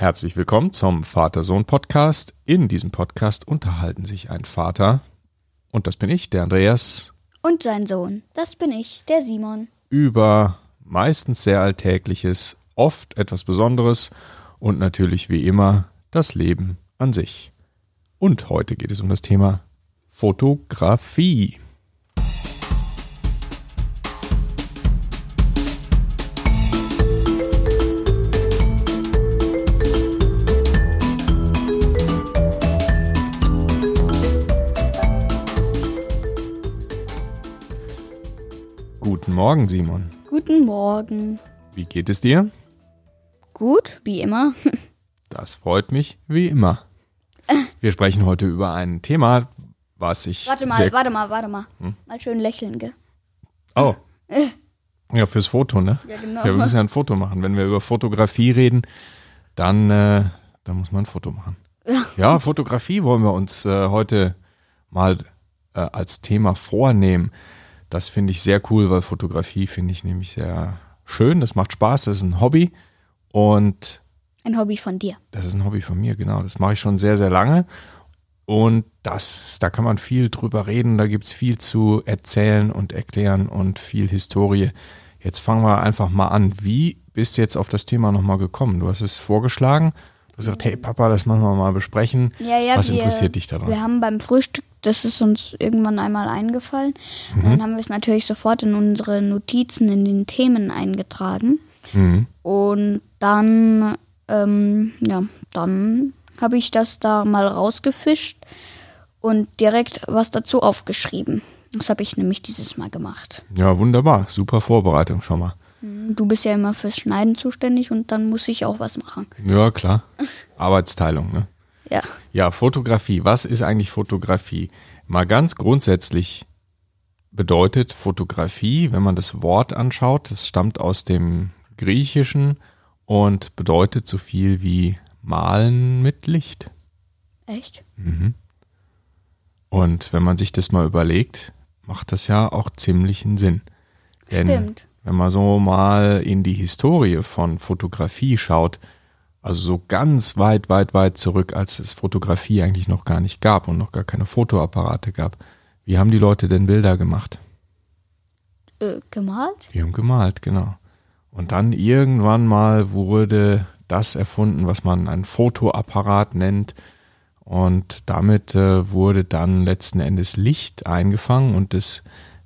Herzlich willkommen zum Vater-Sohn-Podcast. In diesem Podcast unterhalten sich ein Vater, und das bin ich, der Andreas, Und sein Sohn, das bin ich, der Simon. über meistens sehr Alltägliches, oft etwas Besonderes und natürlich wie immer das Leben an sich. Und heute geht es um das Thema Fotografie. Morgen, Simon. Guten Morgen. Wie geht es dir? Gut, wie immer. Das freut mich, wie immer. Wir sprechen heute über ein Thema, was ich Warte mal, warte mal, warte mal. Mal schön lächeln, gell? Oh. Ja, fürs Foto, ne? Ja, genau. Ja, wir müssen ja ein Foto machen. Wenn wir über Fotografie reden, dann, äh, dann muss man ein Foto machen. Ja. Ja, Fotografie wollen wir uns äh, heute mal äh, als Thema vornehmen. Das finde ich sehr cool, weil Fotografie finde ich nämlich sehr schön. Das macht Spaß, das ist ein Hobby. Und Ein Hobby von dir. das ist ein Hobby von mir, genau. Das mache ich schon sehr, sehr lange. Und das, da kann man viel drüber reden, da gibt's viel zu erzählen und erklären und viel Historie. Jetzt fangen wir einfach mal an. Wie bist du jetzt auf das Thema nochmal gekommen? Du hast es vorgeschlagen. Gesagt, hey Papa, das müssen wir mal besprechen. Ja, ja, Was wir, interessiert dich daran? Wir haben beim Frühstück, das ist uns irgendwann einmal eingefallen. Mhm. Dann haben wir es natürlich sofort in unsere Notizen in den Themen eingetragen. Mhm. Und dann, ähm, ja, dann habe ich das da mal rausgefischt und direkt was dazu aufgeschrieben. Das habe ich nämlich dieses Mal gemacht. Ja, wunderbar. Super Vorbereitung schon mal. Du bist ja immer fürs Schneiden zuständig und dann muss ich auch was machen. Ja, klar. Arbeitsteilung, ne? Ja. Ja, Fotografie. Was ist eigentlich Fotografie? Mal ganz grundsätzlich bedeutet Fotografie, wenn man das Wort anschaut, das stammt aus dem Griechischen und bedeutet so viel wie malen mit Licht. Echt? Und wenn man sich das mal überlegt, macht das ja auch ziemlichen Sinn. Denn Stimmt. Wenn man so mal in die Historie von Fotografie schaut, also so ganz weit, weit, weit zurück, als es Fotografie eigentlich noch gar nicht gab und noch gar keine Fotoapparate gab, wie haben die Leute denn Bilder gemacht? Äh, gemalt? Die haben gemalt, genau. Und dann irgendwann mal wurde das erfunden, was man einen Fotoapparat nennt. Und damit äh, wurde dann letzten Endes Licht eingefangen und das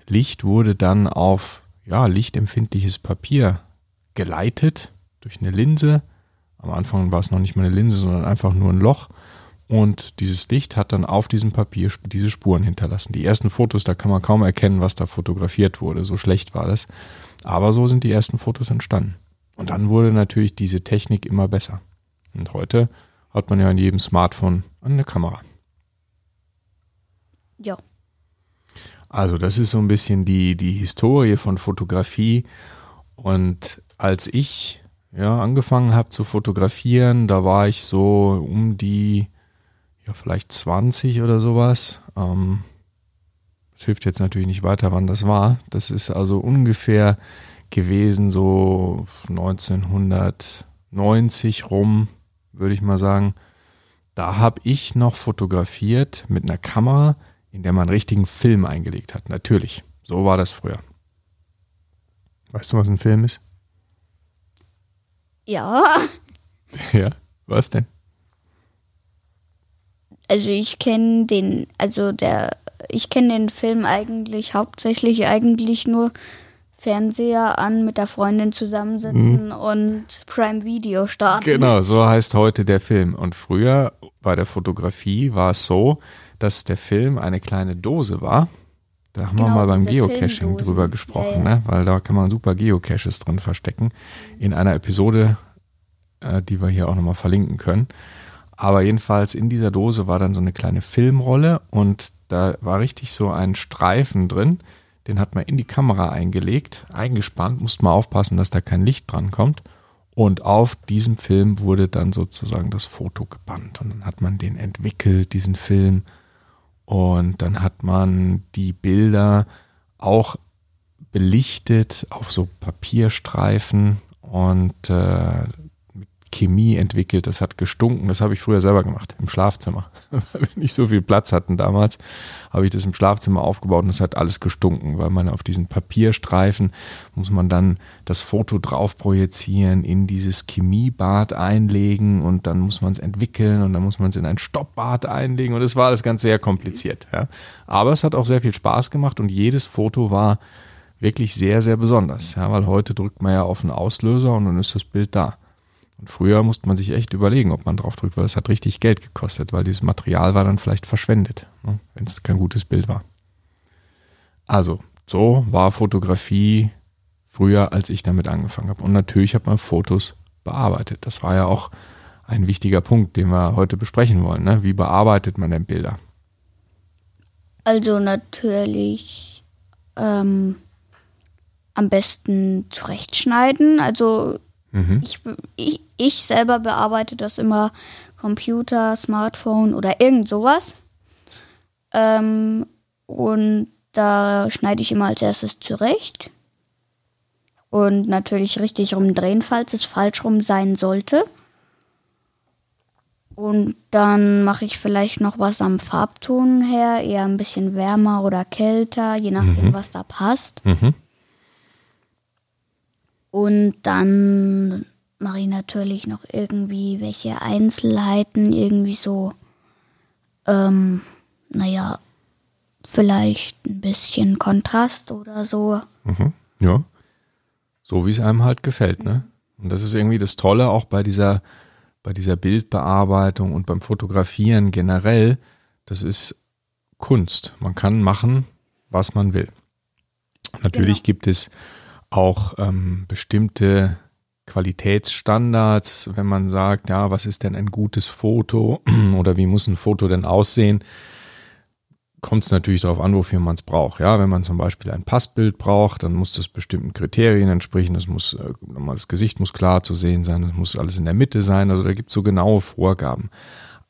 Licht wurde dann auf ja, lichtempfindliches Papier geleitet durch eine Linse. Am Anfang war es noch nicht mal eine Linse, sondern einfach nur ein Loch. Und dieses Licht hat dann auf diesem Papier diese Spuren hinterlassen. Die ersten Fotos, da kann man kaum erkennen, was da fotografiert wurde. So schlecht war das. Aber so sind die ersten Fotos entstanden. Und dann wurde natürlich diese Technik immer besser. Und heute hat man ja in jedem Smartphone eine Kamera. Ja. Also das ist so ein bisschen die, die Historie von Fotografie. Und als ich ja, angefangen habe zu fotografieren, da war ich so um die, ja, vielleicht 20 oder sowas. Ähm, das hilft jetzt natürlich nicht weiter, wann das war. Das ist also ungefähr gewesen, so 1990 rum, würde ich mal sagen. Da habe ich noch fotografiert mit einer Kamera, in der man einen richtigen Film eingelegt hat. Natürlich. So war das früher. Weißt du, was ein Film ist? Ja. Ja. Was denn? Also ich kenne den, also der, ich kenne den Film eigentlich hauptsächlich eigentlich nur Fernseher an, mit der Freundin zusammensitzen und Prime Video starten. Genau, so heißt heute der Film. Und früher bei der Fotografie war es so, dass der Film eine kleine Dose war. Da haben wir Genau, mal beim Geocaching drüber gesprochen, Ja, ja. Ne? weil da kann man super Geocaches drin verstecken. In einer Episode, äh, die wir hier auch nochmal verlinken können. Aber jedenfalls in dieser Dose war dann so eine kleine Filmrolle und da war richtig so ein Streifen drin. Den hat man in die Kamera eingelegt, eingespannt, musste man aufpassen, dass da kein Licht dran kommt. Und auf diesem Film wurde dann sozusagen das Foto gebannt. Und dann hat man den entwickelt, diesen Film. Und dann hat man die Bilder auch belichtet auf so Papierstreifen und äh, Chemie entwickelt, das hat gestunken, das habe ich früher selber gemacht, im Schlafzimmer. weil wir nicht so viel Platz hatten damals, habe ich das im Schlafzimmer aufgebaut und es hat alles gestunken, weil man auf diesen Papierstreifen muss man dann das Foto drauf projizieren, in dieses Chemiebad einlegen und dann muss man es entwickeln und dann muss man es in ein Stoppbad einlegen und es war alles ganz sehr kompliziert. Ja. Aber es hat auch sehr viel Spaß gemacht und jedes Foto war wirklich sehr, sehr besonders. Ja, weil heute drückt man ja auf einen Auslöser und dann ist das Bild da. Und früher musste man sich echt überlegen, ob man drauf drückt, weil es hat richtig Geld gekostet, weil dieses Material war dann vielleicht verschwendet, ne, wenn es kein gutes Bild war. Also, so war Fotografie früher, als ich damit angefangen habe. Und natürlich hat man Fotos bearbeitet. Das war ja auch ein wichtiger Punkt, den wir heute besprechen wollen. Ne? Wie bearbeitet man denn Bilder? Also natürlich ähm, am besten zurechtschneiden. Also mhm. ich, ich, ich selber bearbeite das immer Computer, Smartphone oder irgend sowas. Ähm, und da schneide ich immer als erstes zurecht. Und natürlich richtig rumdrehen, falls es falsch rum sein sollte. Und dann mache ich vielleicht noch was am Farbton her, eher ein bisschen wärmer oder kälter, je nachdem, mhm. was da passt. Mhm. Und dann mache ich natürlich noch irgendwie welche Einzelheiten, irgendwie so, ähm, naja, vielleicht ein bisschen Kontrast oder so. Mhm, ja. So wie es einem halt gefällt, ne? Und das ist irgendwie das Tolle auch bei dieser, bei dieser Bildbearbeitung und beim Fotografieren generell. Das ist Kunst. Man kann machen, was man will. Natürlich genau. gibt es auch ähm, bestimmte Qualitätsstandards, wenn man sagt, ja, was ist denn ein gutes Foto oder wie muss ein Foto denn aussehen, kommt es natürlich darauf an, wofür man es braucht. Ja, wenn man zum Beispiel ein Passbild braucht, dann muss das bestimmten Kriterien entsprechen. Das muss, äh, das Gesicht muss klar zu sehen sein, das muss alles in der Mitte sein. Also da gibt es so genaue Vorgaben.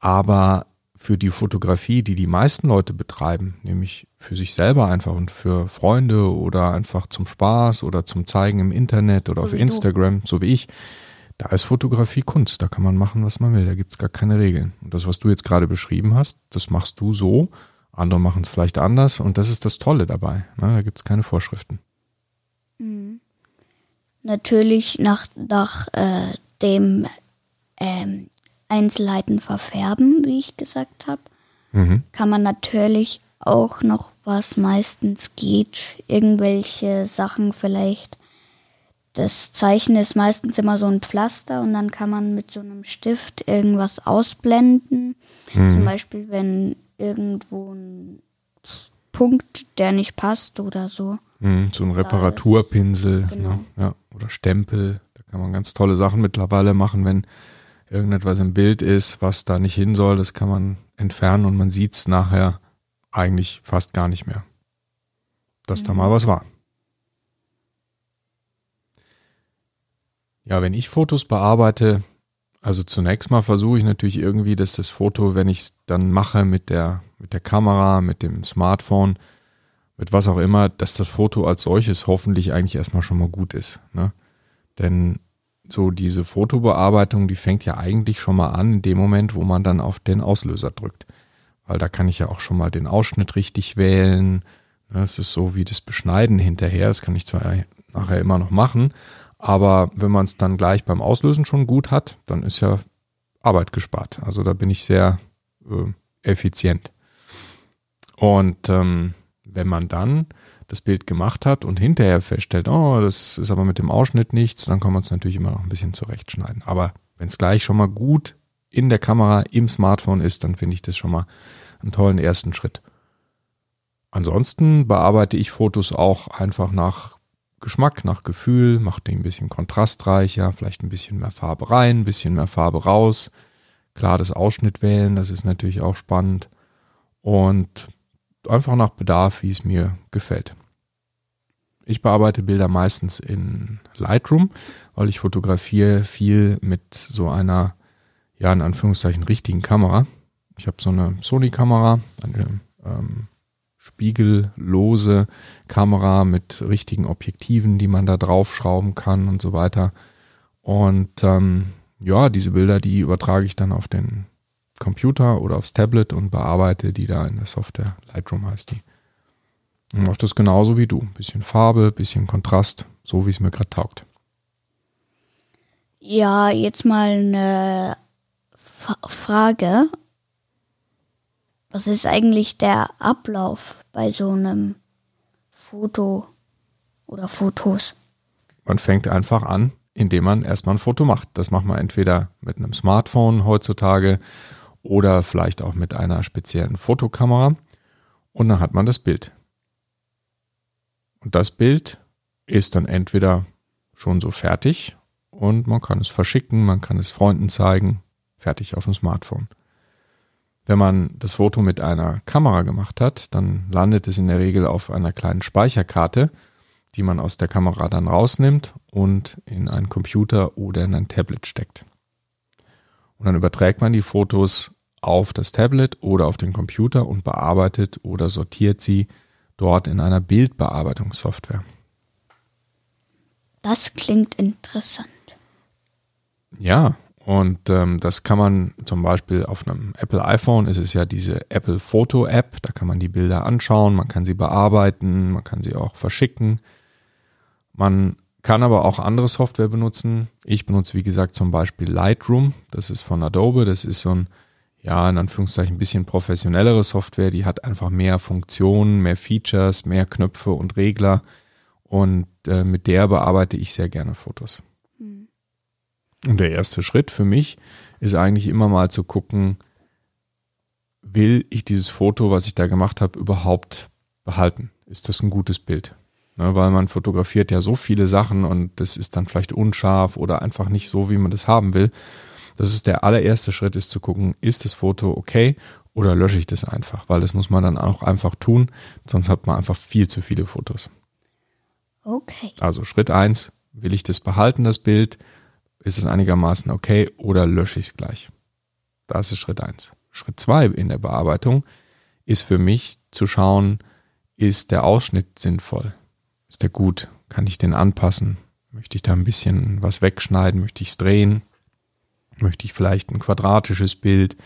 Aber für die Fotografie, die die meisten Leute betreiben, nämlich für sich selber einfach und für Freunde oder einfach zum Spaß oder zum Zeigen im Internet oder so auf Instagram, du. so wie ich, da ist Fotografie Kunst. Da kann man machen, was man will. Da gibt es gar keine Regeln. Und das, was du jetzt gerade beschrieben hast, das machst du so. Andere machen es vielleicht anders. Und das ist das Tolle dabei. Ne? Da gibt es keine Vorschriften. Mhm. Natürlich nach, nach äh, dem ähm, Einzelheiten verfärben, wie ich gesagt habe. Mhm. Kann man natürlich auch noch, was meistens geht, irgendwelche Sachen vielleicht. Das Zeichen ist meistens immer so ein Pflaster und dann kann man mit so einem Stift irgendwas ausblenden. Mhm. Zum Beispiel, wenn irgendwo ein Punkt, der nicht passt oder so. Mhm, so ein Reparaturpinsel genau. ne? ja, oder Stempel. Da kann man ganz tolle Sachen mittlerweile machen, wenn irgendetwas im Bild ist, was da nicht hin soll, das kann man entfernen und man sieht es nachher eigentlich fast gar nicht mehr, dass mhm. da mal was war. Ja, wenn ich Fotos bearbeite, also zunächst mal versuche ich natürlich irgendwie, dass das Foto, wenn ich es dann mache mit der, mit der Kamera, mit dem Smartphone, mit was auch immer, dass das Foto als solches hoffentlich eigentlich erstmal schon mal gut ist. Ne? Denn so diese Fotobearbeitung, die fängt ja eigentlich schon mal an in dem Moment, wo man dann auf den Auslöser drückt. Weil da kann ich ja auch schon mal den Ausschnitt richtig wählen. Das ist so wie das Beschneiden hinterher. Das kann ich zwar nachher immer noch machen, aber wenn man es dann gleich beim Auslösen schon gut hat, dann ist ja Arbeit gespart. Also da bin ich sehr äh, effizient. Und ähm, wenn man dann das Bild gemacht hat und hinterher feststellt, oh, das ist aber mit dem Ausschnitt nichts, dann kann man es natürlich immer noch ein bisschen zurechtschneiden. Aber wenn es gleich schon mal gut in der Kamera, im Smartphone ist, dann finde ich das schon mal einen tollen ersten Schritt. Ansonsten bearbeite ich Fotos auch einfach nach Geschmack, nach Gefühl, mache die ein bisschen kontrastreicher, vielleicht ein bisschen mehr Farbe rein, ein bisschen mehr Farbe raus. Klar, das Ausschnitt wählen, das ist natürlich auch spannend. Und einfach nach Bedarf, wie es mir gefällt. Ich bearbeite Bilder meistens in Lightroom, weil ich fotografiere viel mit so einer, ja, in Anführungszeichen richtigen Kamera. Ich habe so eine Sony-Kamera, eine ähm, spiegellose Kamera mit richtigen Objektiven, die man da draufschrauben kann und so weiter. Und ähm, ja, diese Bilder, die übertrage ich dann auf den Computer oder aufs Tablet und bearbeite die da in der Software. Lightroom heißt die. Und mache das genauso wie du. Bisschen Farbe, bisschen Kontrast, so wie es mir gerade taugt. Ja, jetzt mal eine F Frage. Was ist eigentlich der Ablauf bei so einem Foto oder Fotos? Man fängt einfach an, indem man erstmal ein Foto macht. Das macht man entweder mit einem Smartphone heutzutage oder vielleicht auch mit einer speziellen Fotokamera und dann hat man das Bild. Und das Bild ist dann entweder schon so fertig und man kann es verschicken, man kann es Freunden zeigen, fertig auf dem Smartphone. Wenn man das Foto mit einer Kamera gemacht hat, dann landet es in der Regel auf einer kleinen Speicherkarte, die man aus der Kamera dann rausnimmt und in einen Computer oder in ein Tablet steckt. Und dann überträgt man die Fotos auf das Tablet oder auf den Computer und bearbeitet oder sortiert sie dort in einer Bildbearbeitungssoftware. Das klingt interessant. Ja, und ähm, das kann man zum Beispiel auf einem Apple iPhone, ist es ja diese Apple Photo App, da kann man die Bilder anschauen, man kann sie bearbeiten, man kann sie auch verschicken. Man kann aber auch andere Software benutzen. Ich benutze, wie gesagt, zum Beispiel Lightroom. Das ist von Adobe. Das ist so ein, ja, in Anführungszeichen ein bisschen professionellere Software. Die hat einfach mehr Funktionen, mehr Features, mehr Knöpfe und Regler. Und äh, mit der bearbeite ich sehr gerne Fotos. Mhm. Und der erste Schritt für mich ist eigentlich immer mal zu gucken, will ich dieses Foto, was ich da gemacht habe, überhaupt behalten? Ist das ein gutes Bild? Ne, weil man fotografiert ja so viele Sachen und das ist dann vielleicht unscharf oder einfach nicht so, wie man das haben will. Das ist der allererste Schritt, ist zu gucken, ist das Foto okay oder lösche ich das einfach? Weil das muss man dann auch einfach tun, sonst hat man einfach viel zu viele Fotos. Okay. Also Schritt eins, will ich das behalten, das Bild? Ist es einigermaßen okay oder lösche ich es gleich? Das ist Schritt eins. Schritt zwei in der Bearbeitung ist für mich zu schauen, ist der Ausschnitt sinnvoll? Ist der gut? Kann ich den anpassen? Möchte ich da ein bisschen was wegschneiden? Möchte ich es drehen? Möchte ich vielleicht ein quadratisches Bild?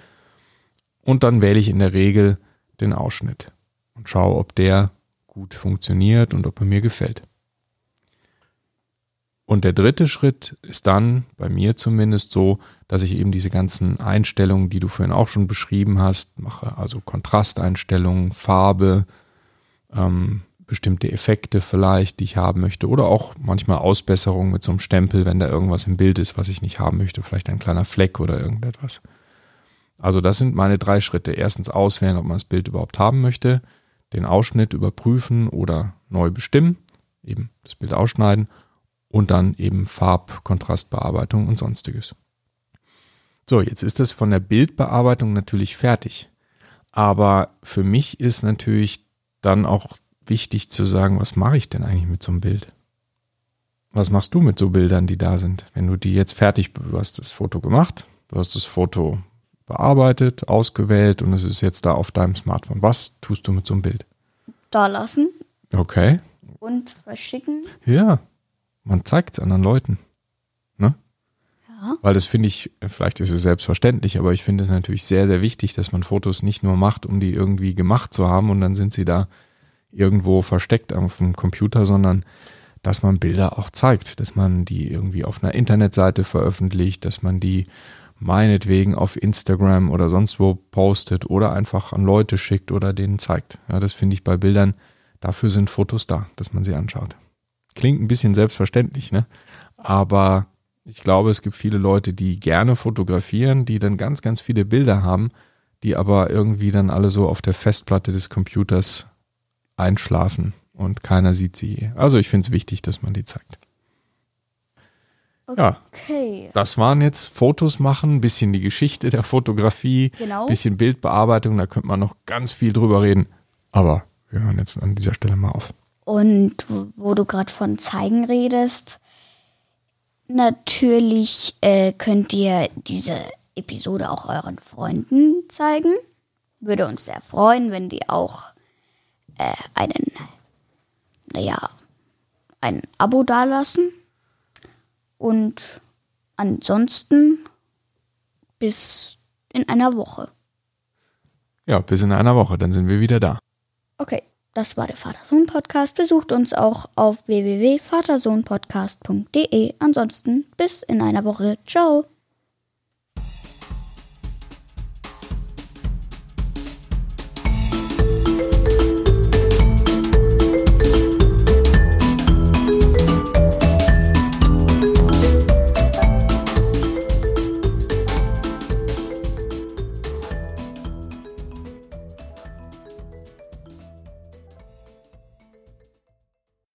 Und dann wähle ich in der Regel den Ausschnitt und schaue, ob der gut funktioniert und ob er mir gefällt. Und der dritte Schritt ist dann bei mir zumindest so, dass ich eben diese ganzen Einstellungen, die du vorhin auch schon beschrieben hast, mache. Also Kontrasteinstellungen, Farbe, ähm, bestimmte Effekte vielleicht, die ich haben möchte oder auch manchmal Ausbesserungen mit so einem Stempel, wenn da irgendwas im Bild ist, was ich nicht haben möchte, vielleicht ein kleiner Fleck oder irgendetwas. Also das sind meine drei Schritte. Erstens auswählen, ob man das Bild überhaupt haben möchte, den Ausschnitt überprüfen oder neu bestimmen, eben das Bild ausschneiden und dann eben Farb, Kontrastbearbeitung und sonstiges. So, jetzt ist das von der Bildbearbeitung natürlich fertig. Aber für mich ist natürlich dann auch wichtig zu sagen, was mache ich denn eigentlich mit so einem Bild? Was machst du mit so Bildern, die da sind? Wenn du die jetzt fertig, du hast das Foto gemacht, du hast das Foto bearbeitet, ausgewählt und es ist jetzt da auf deinem Smartphone. Was tust du mit so einem Bild? Da lassen. Okay. Und verschicken. Ja, man zeigt es anderen Leuten. Ne? Ja. Weil das finde ich, vielleicht ist es selbstverständlich, aber ich finde es natürlich sehr, sehr wichtig, dass man Fotos nicht nur macht, um die irgendwie gemacht zu haben und dann sind sie da irgendwo versteckt auf dem Computer, sondern dass man Bilder auch zeigt, dass man die irgendwie auf einer Internetseite veröffentlicht, dass man die meinetwegen auf Instagram oder sonst wo postet oder einfach an Leute schickt oder denen zeigt. Ja, das finde ich bei Bildern, dafür sind Fotos da, dass man sie anschaut. Klingt ein bisschen selbstverständlich, ne? Aber ich glaube, es gibt viele Leute, die gerne fotografieren, die dann ganz, ganz viele Bilder haben, die aber irgendwie dann alle so auf der Festplatte des Computers einschlafen und keiner sieht sie. Also ich finde es wichtig, dass man die zeigt. Okay. Ja, das waren jetzt Fotos machen, ein bisschen die Geschichte der Fotografie, Genau. bisschen Bildbearbeitung, da könnte man noch ganz viel drüber reden. Aber wir hören jetzt an dieser Stelle mal auf. Und wo- wo du gerade von zeigen redest, natürlich äh, könnt ihr diese Episode auch euren Freunden zeigen. Würde uns sehr freuen, wenn die auch äh, einen, naja, ein Abo dalassen. Und ansonsten bis in einer Woche. Ja, bis in einer Woche, dann sind wir wieder da. Okay, das war der Vater-Sohn-Podcast. Besucht uns auch auf www.vatersohnpodcast.de. Ansonsten bis in einer Woche. Ciao.